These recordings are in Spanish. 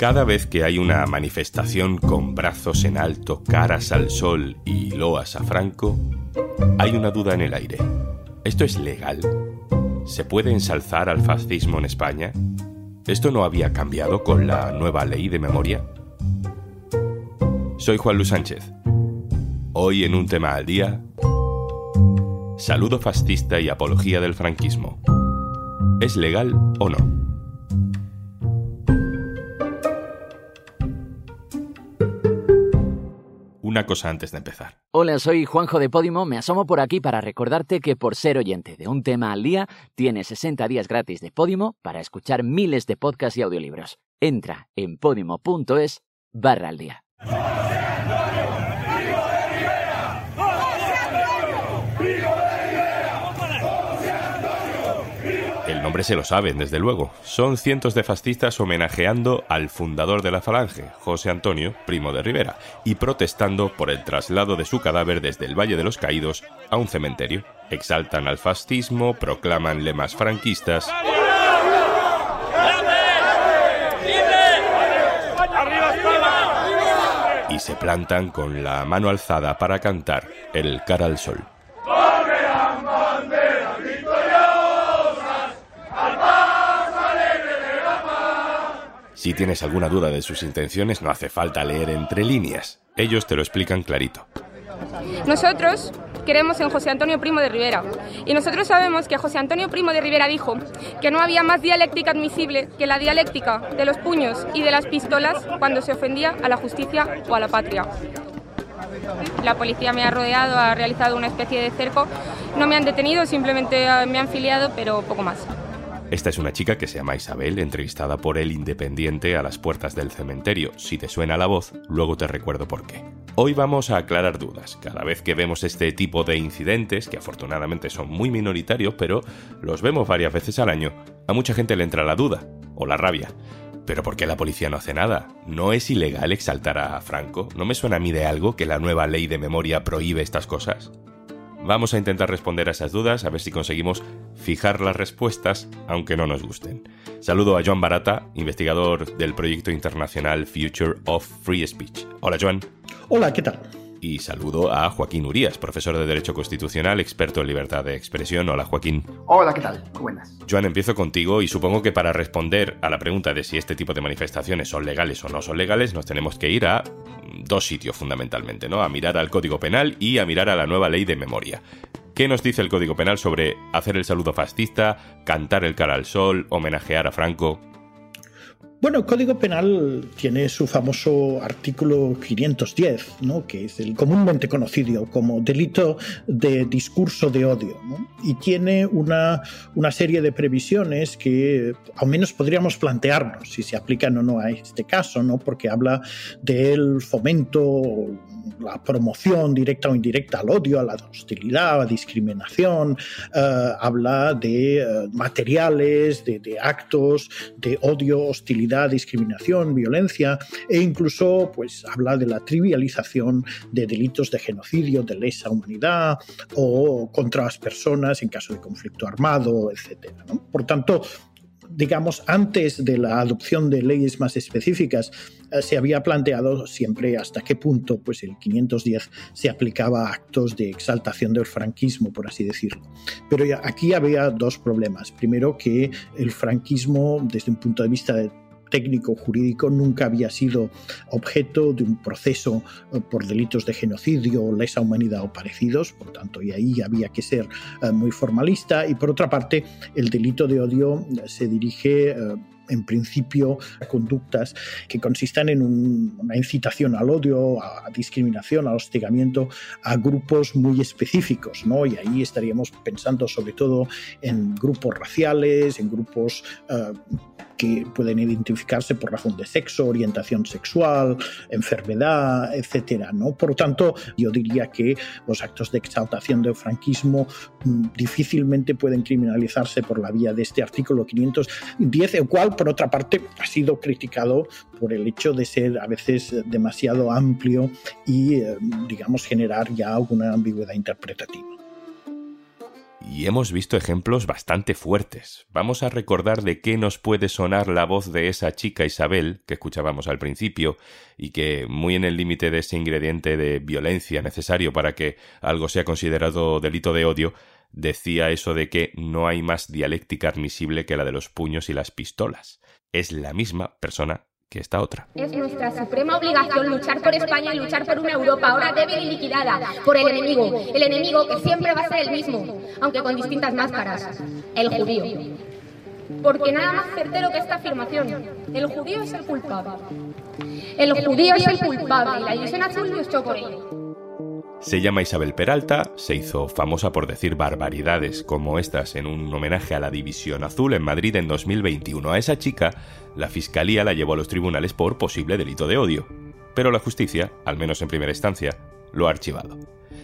Cada vez que hay una manifestación con brazos en alto, caras al sol y loas a Franco, hay una duda en el aire. ¿Esto es legal? ¿Se puede ensalzar al fascismo en España? ¿Esto no había cambiado con la nueva ley de memoria? Soy Juan Luis Sánchez. Hoy en un tema al día, saludo fascista y apología del franquismo. ¿Es legal o no? Una cosa antes de empezar. Hola, soy Juanjo de Podimo. Me asomo por aquí para recordarte que por ser oyente de un tema al día, tienes 60 días gratis de Podimo para escuchar miles de podcasts y audiolibros. Entra en podimo.es barra al día. Nombre se lo saben, desde luego. Son cientos de fascistas homenajeando al fundador de la Falange, José Antonio, primo de Rivera, y protestando por el traslado de su cadáver desde el Valle de los Caídos a un cementerio. Exaltan al fascismo, proclaman lemas franquistas. Y se plantan con la mano alzada para cantar el cara al sol. Si tienes alguna duda de sus intenciones, no hace falta leer entre líneas. Ellos te lo explican clarito. Nosotros queremos en José Antonio Primo de Rivera. Y nosotros sabemos que José Antonio Primo de Rivera dijo que no había más dialéctica admisible que la dialéctica de los puños y de las pistolas cuando se ofendía a la justicia o a la patria. La policía me ha rodeado, ha realizado una especie de cerco. No me han detenido, simplemente me han filiado, pero poco más. Esta es una chica que se llama Isabel, entrevistada por El Independiente a las puertas del cementerio. Si te suena la voz, luego te recuerdo por qué. Hoy vamos a aclarar dudas. Cada vez que vemos este tipo de incidentes, que afortunadamente son muy minoritarios, pero los vemos varias veces al año, a mucha gente le entra la duda o la rabia. ¿Pero por qué la policía no hace nada? ¿No es ilegal exaltar a Franco? ¿No me suena a mí de algo que la nueva ley de memoria prohíbe estas cosas? Vamos a intentar responder a esas dudas, a ver si conseguimos fijar las respuestas, aunque no nos gusten. Saludo a Joan Barata, investigador del proyecto internacional Future of Free Speech. Hola, Joan. Hola, ¿qué tal? Y saludo a Joaquín Urías, profesor de Derecho Constitucional, experto en libertad de expresión. Hola, Joaquín. Hola, ¿qué tal? Muy buenas. Joan, empiezo contigo y supongo que para responder a la pregunta de si este tipo de manifestaciones son legales o no son legales, nos tenemos que ir a dos sitios fundamentalmente, ¿no? A mirar al Código Penal y a mirar a la nueva ley de memoria. ¿Qué nos dice el Código Penal sobre hacer el saludo fascista, cantar el cara al sol, homenajear a Franco? Bueno, el Código Penal tiene su famoso artículo 510, ¿no? que es el comúnmente conocido como delito de discurso de odio, y tiene una, una, serie de previsiones que al menos podríamos plantearnos si se aplican o no a este caso, ¿no? porque habla del fomento la promoción directa o indirecta al odio, a la hostilidad, a la discriminación, eh, habla de eh, materiales, de, actos de odio, hostilidad, discriminación, violencia e incluso pues habla de la trivialización de delitos de genocidio, de lesa humanidad o contra las personas en caso de conflicto armado, etc. Por tanto, digamos, antes de la adopción de leyes más específicas, eh, se había planteado siempre hasta qué punto pues, el 510 se aplicaba a actos de exaltación del franquismo, por así decirlo. Pero aquí había dos problemas. Primero, que el franquismo, desde un punto de vista de técnico jurídico nunca había sido objeto de un proceso eh, por delitos de genocidio, lesa humanidad o parecidos, por tanto, y ahí había que ser eh, muy formalista. Y por otra parte, el delito de odio eh, se dirige en principio conductas que consistan en una incitación al odio, a discriminación, al hostigamiento a grupos muy específicos, ¿no? Y ahí estaríamos pensando sobre todo en grupos raciales, en grupos que pueden identificarse por razón de sexo, orientación sexual, enfermedad, etcétera, ¿no? Por tanto, yo diría que los actos de exaltación del franquismo mm, difícilmente pueden criminalizarse por la vía de este artículo 510, el cual, por otra parte, ha sido criticado por el hecho de ser a veces demasiado amplio y, eh, digamos, generar ya alguna ambigüedad interpretativa. Y hemos visto ejemplos bastante fuertes. Vamos a recordar de qué nos puede sonar la voz de esa chica Isabel que escuchábamos al principio y que, muy en el límite de ese ingrediente de violencia necesario para que algo sea considerado delito de odio, decía eso de que no hay más dialéctica admisible que la de los puños y las pistolas. Es la misma persona que esta otra. Es nuestra suprema obligación luchar por España y luchar por una Europa ahora débil y liquidada, por el enemigo, el enemigo que siempre va a ser el mismo, aunque con distintas máscaras, el judío. Porque nada más certero que esta afirmación, el judío es el culpable. El judío es el culpable la división azul luchó por ello. Se llama Isabel Peralta, se hizo famosa por decir barbaridades como estas en un homenaje a la División Azul en Madrid en 2021. A esa chica, la Fiscalía la llevó a los tribunales por posible delito de odio. Pero la justicia, al menos en primera instancia, lo ha archivado.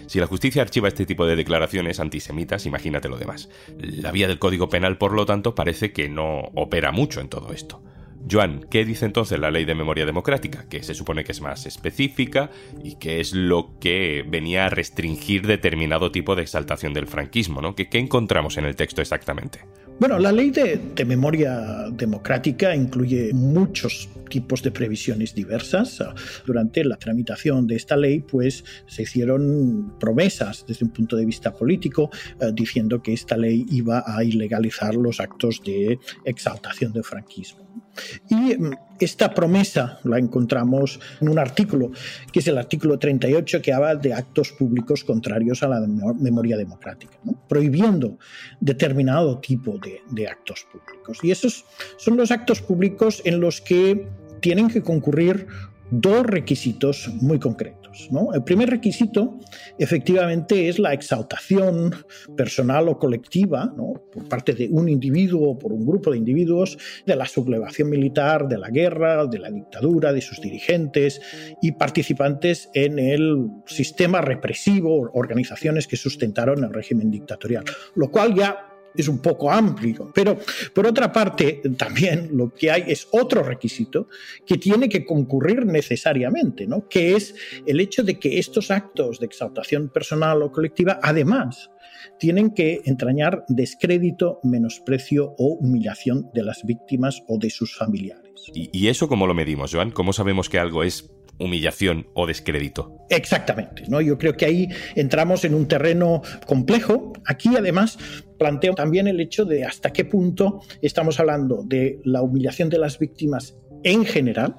Si la justicia archiva este tipo de declaraciones antisemitas, imagínate lo demás. La vía del Código Penal, por lo tanto, parece que no opera mucho en todo esto. Joan, ¿qué dice entonces la ley de memoria democrática? Que se supone que es más específica y que es lo que venía a restringir determinado tipo de exaltación del franquismo, ¿no? ¿Qué, encontramos en el texto exactamente? Bueno, la ley de, memoria democrática incluye muchos tipos de previsiones diversas. Durante la tramitación de esta ley, pues se hicieron promesas desde un punto de vista político, eh, diciendo que esta ley iba a ilegalizar los actos de exaltación del franquismo. Y mm, esta promesa la encontramos en un artículo, que es el artículo 38, que habla de actos públicos contrarios a la memoria democrática, prohibiendo determinado tipo de, de actos públicos. Y esos son los actos públicos en los que tienen que concurrir dos requisitos muy concretos. El primer requisito, efectivamente, es la exaltación personal o colectiva, por parte de un individuo o por un grupo de individuos, de la sublevación militar, de la guerra, de la dictadura, de sus dirigentes y participantes en el sistema represivo, organizaciones que sustentaron el régimen dictatorial, lo cual ya es un poco amplio. Pero por otra parte, también lo que hay es otro requisito que tiene que concurrir necesariamente, ¿no? que es el hecho de que estos actos de exaltación personal o colectiva, además, tienen que entrañar descrédito, menosprecio o humillación de las víctimas o de sus familiares. ¿Y, y eso cómo lo medimos, Joan? ¿Cómo sabemos que algo es humillación o descrédito. Exactamente, ¿no? Yo creo que ahí entramos en un terreno complejo. Aquí además planteo también el hecho de hasta qué punto estamos hablando de la humillación de las víctimas en general,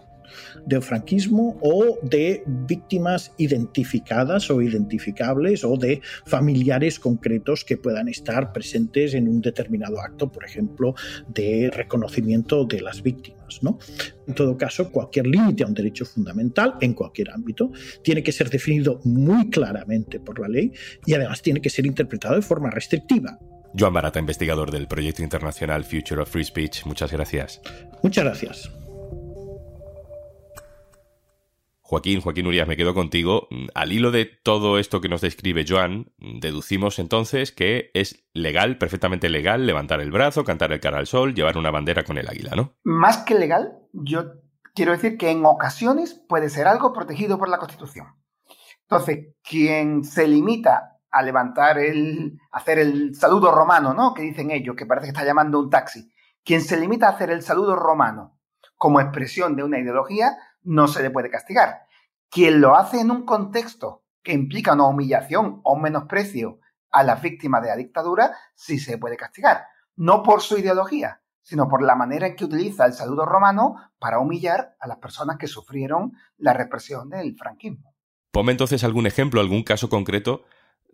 del franquismo o de víctimas identificadas o identificables o de familiares concretos que puedan estar presentes en un determinado acto, por ejemplo, de reconocimiento de las víctimas. ¿no? En todo caso, cualquier límite a un derecho fundamental en cualquier ámbito tiene que ser definido muy claramente por la ley y además tiene que ser interpretado de forma restrictiva. Joan Barata, investigador del proyecto internacional Future of Free Speech, muchas gracias. Muchas gracias. Joaquín, Joaquín Urias, me quedo contigo. Al hilo de todo esto que nos describe Joan, deducimos entonces que es legal, perfectamente legal, levantar el brazo, cantar el cara al sol, llevar una bandera con el águila, ¿no? Más que legal, yo quiero decir que en ocasiones puede ser algo protegido por la Constitución. Entonces, quien se limita a levantar el, hacer el saludo romano, ¿no? Que dicen ellos, que parece que está llamando un taxi. Quien se limita a hacer el saludo romano como expresión de una ideología, no se le puede castigar. Quien lo hace en un contexto que implica una humillación o un menosprecio a las víctimas de la dictadura, sí se puede castigar. No por su ideología, sino por la manera en que utiliza el saludo romano para humillar a las personas que sufrieron la represión del franquismo. Ponme entonces algún ejemplo, algún caso concreto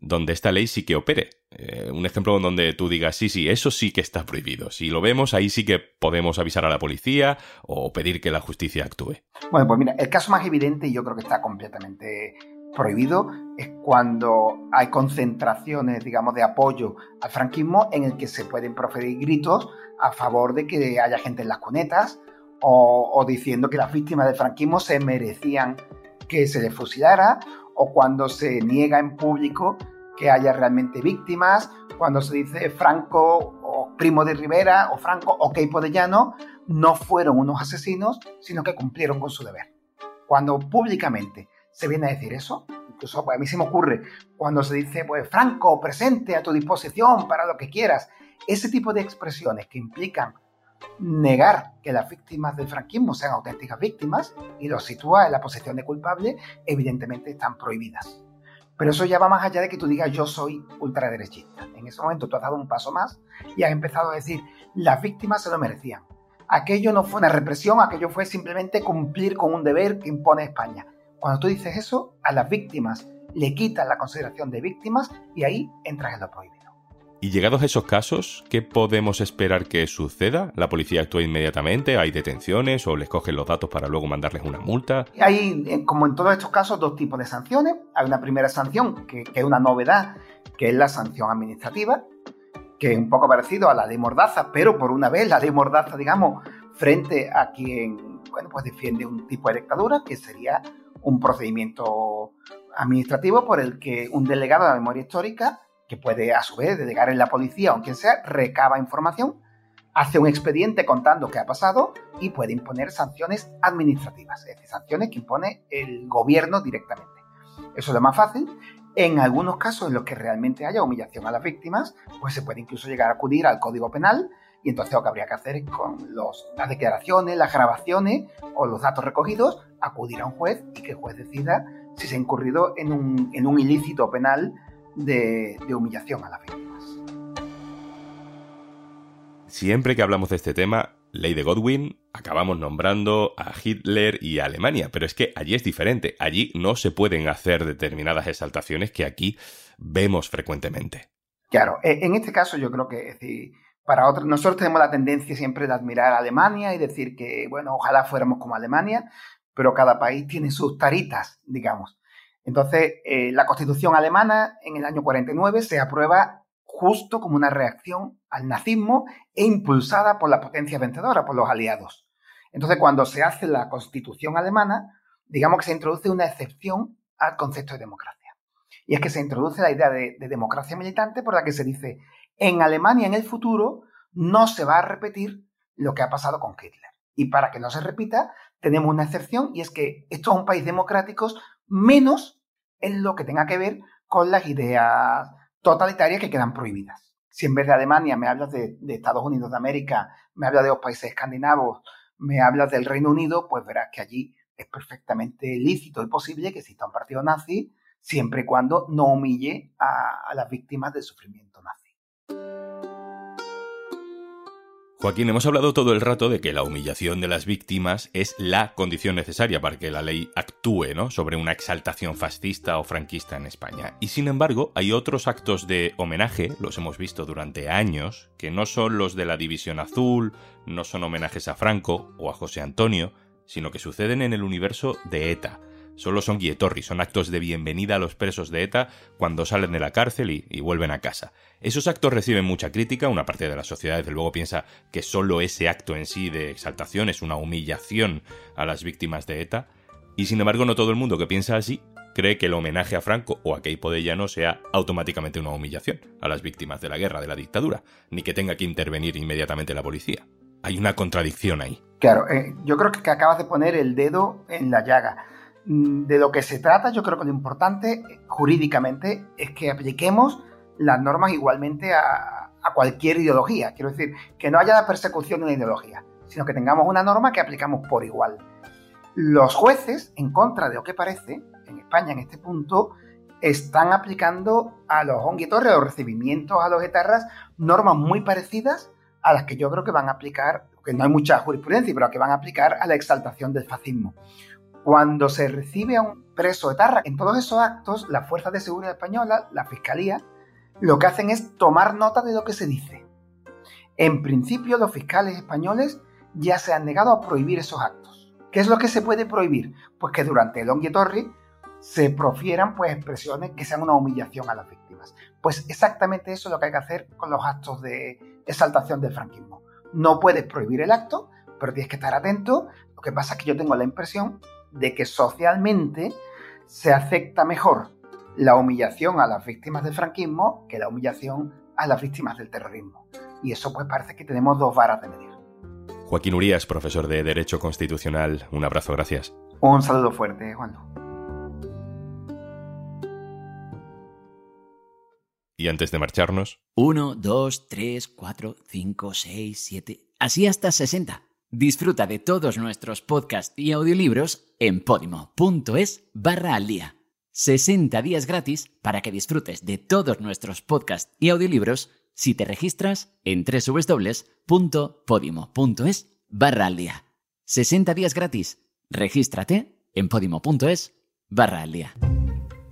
donde esta ley sí que opere. Eh, un ejemplo donde tú digas, sí, sí, eso sí que está prohibido. Si lo vemos, ahí sí que podemos avisar a la policía o pedir que la justicia actúe. Bueno, pues mira, el caso más evidente, y yo creo que está completamente prohibido, es cuando hay concentraciones, digamos, de apoyo al franquismo en el que se pueden proferir gritos a favor de que haya gente en las cunetas o, o diciendo que las víctimas del franquismo se merecían que se les fusilara o cuando se niega en público que haya realmente víctimas, cuando se dice Franco o Primo de Rivera o Franco o Keipo de Llano no fueron unos asesinos, sino que cumplieron con su deber. Cuando públicamente se viene a decir eso. Incluso pues, a mí se me ocurre cuando se dice, pues Franco, presente a tu disposición para lo que quieras. Ese tipo de expresiones que implican negar que las víctimas del franquismo sean auténticas víctimas y los sitúa en la posición de culpable, evidentemente están prohibidas. Pero eso ya va más allá de que tú digas yo soy ultraderechista. En ese momento tú has dado un paso más y has empezado a decir las víctimas se lo merecían. Aquello no fue una represión, aquello fue simplemente cumplir con un deber que impone España. Cuando tú dices eso, a las víctimas le quitas la consideración de víctimas y ahí entras en lo prohibido. Y llegados a esos casos, ¿qué podemos esperar que suceda? ¿La policía actúa inmediatamente? ¿Hay detenciones o les cogen los datos para luego mandarles una multa? Hay, como en todos estos casos, dos tipos de sanciones. Hay una primera sanción, que, es una novedad, que es la sanción administrativa, que es un poco parecido a la ley Mordaza, pero por una vez la ley Mordaza, digamos, frente a quien, bueno, pues defiende un tipo de dictadura, que sería un procedimiento administrativo por el que un delegado de la memoria histórica puede a su vez delegar en la policía o en quien sea, recaba información, hace un expediente contando qué ha pasado y puede imponer sanciones administrativas, es decir, sanciones que impone el gobierno directamente. Eso es lo más fácil. En algunos casos en los que realmente haya humillación a las víctimas, pues se puede incluso llegar a acudir al Código Penal y entonces lo que habría que hacer es con las declaraciones, las grabaciones o los datos recogidos, acudir a un juez y que el juez decida si se ha incurrido en un, en un ilícito penal de, humillación a las víctimas. Siempre que hablamos de este tema, ley de Godwin, acabamos nombrando a Hitler y a Alemania, pero es que allí es diferente. Allí no se pueden hacer determinadas exaltaciones que aquí vemos frecuentemente. Claro, e, en este caso yo creo que para otros, nosotros tenemos la tendencia siempre de admirar a Alemania y decir que, bueno, ojalá fuéramos como Alemania, pero cada país tiene sus taritas, digamos. Entonces, eh, la constitución alemana en el año 49 se aprueba justo como una reacción al nazismo e impulsada por la potencia vencedora, por los aliados. Entonces, cuando se hace la constitución alemana, digamos que se introduce una excepción al concepto de democracia. Y es que se introduce la idea de, de democracia militante por la que se dice, en Alemania en el futuro no se va a repetir lo que ha pasado con Hitler. Y para que no se repita, tenemos una excepción y es que esto es un país democrático menos en lo que tenga que ver con las ideas totalitarias que quedan prohibidas. Si en vez de Alemania me hablas de, Estados Unidos de América, me hablas de los países escandinavos, me hablas del Reino Unido, pues verás que allí es perfectamente lícito y posible que exista un partido nazi siempre y cuando no humille a, a las víctimas del sufrimiento nazi. Joaquín, hemos hablado todo el rato de que la humillación de las víctimas es la condición necesaria para que la ley actúe ¿no? sobre una exaltación fascista o franquista en España. Y sin embargo, hay otros actos de homenaje, los hemos visto durante años, que no son los de la División Azul, no son homenajes a Franco o a José Antonio, sino que suceden en el universo de ETA solo son guietorri, son actos de bienvenida a los presos de ETA cuando salen de la cárcel y, vuelven a casa. Esos actos reciben mucha crítica, una parte de la sociedad desde luego piensa que solo ese acto en sí de exaltación es una humillación a las víctimas de ETA, y sin embargo no todo el mundo que piensa así cree que el homenaje a Franco o a Keipo de Llano sea automáticamente una humillación a las víctimas de la guerra, de la dictadura, ni que tenga que intervenir inmediatamente la policía. Hay una contradicción ahí. Claro, eh, yo creo que acabas de poner el dedo en la llaga. Mm, de lo que se trata, yo creo que lo importante jurídicamente es que apliquemos las normas igualmente a, cualquier ideología. Quiero decir, que no haya persecución de una ideología, sino que tengamos una norma que aplicamos por igual. Los jueces, en contra de lo que parece, en España en este punto, están aplicando a los onguitorres, a los recibimientos a los etarras, normas muy parecidas a las que yo creo que van a aplicar, que no hay mucha jurisprudencia, pero que van a aplicar a la exaltación del fascismo. Cuando se recibe a un preso de Tarra, en todos esos actos, las fuerzas de seguridad española, la fiscalía, lo que hacen es tomar nota de lo que se dice. En principio, los fiscales españoles ya se han negado a prohibir esos actos. ¿Qué es lo que se puede prohibir? Pues que durante el Torri se profieran pues, expresiones que sean una humillación a las víctimas. Pues exactamente eso es lo que hay que hacer con los actos de exaltación del franquismo. No puedes prohibir el acto, pero tienes que estar atento. Lo que pasa es que yo tengo la impresión de que socialmente se acepta mejor la humillación a las víctimas del franquismo que la humillación a las víctimas del terrorismo. Y eso pues parece que tenemos dos varas de medir. Joaquín Urías, profesor de Derecho Constitucional, un abrazo, gracias. Un saludo fuerte, Juan. Y antes de marcharnos... 1, 2, 3, 4, 5, 6, 7, así hasta 60. Disfruta de todos nuestros podcasts y audiolibros en podimo.es barra al día. 60 días gratis para que disfrutes de todos nuestros podcasts y audiolibros si te registras en www.podimo.es barra al día. 60 días gratis. Regístrate en podimo.es barra al día.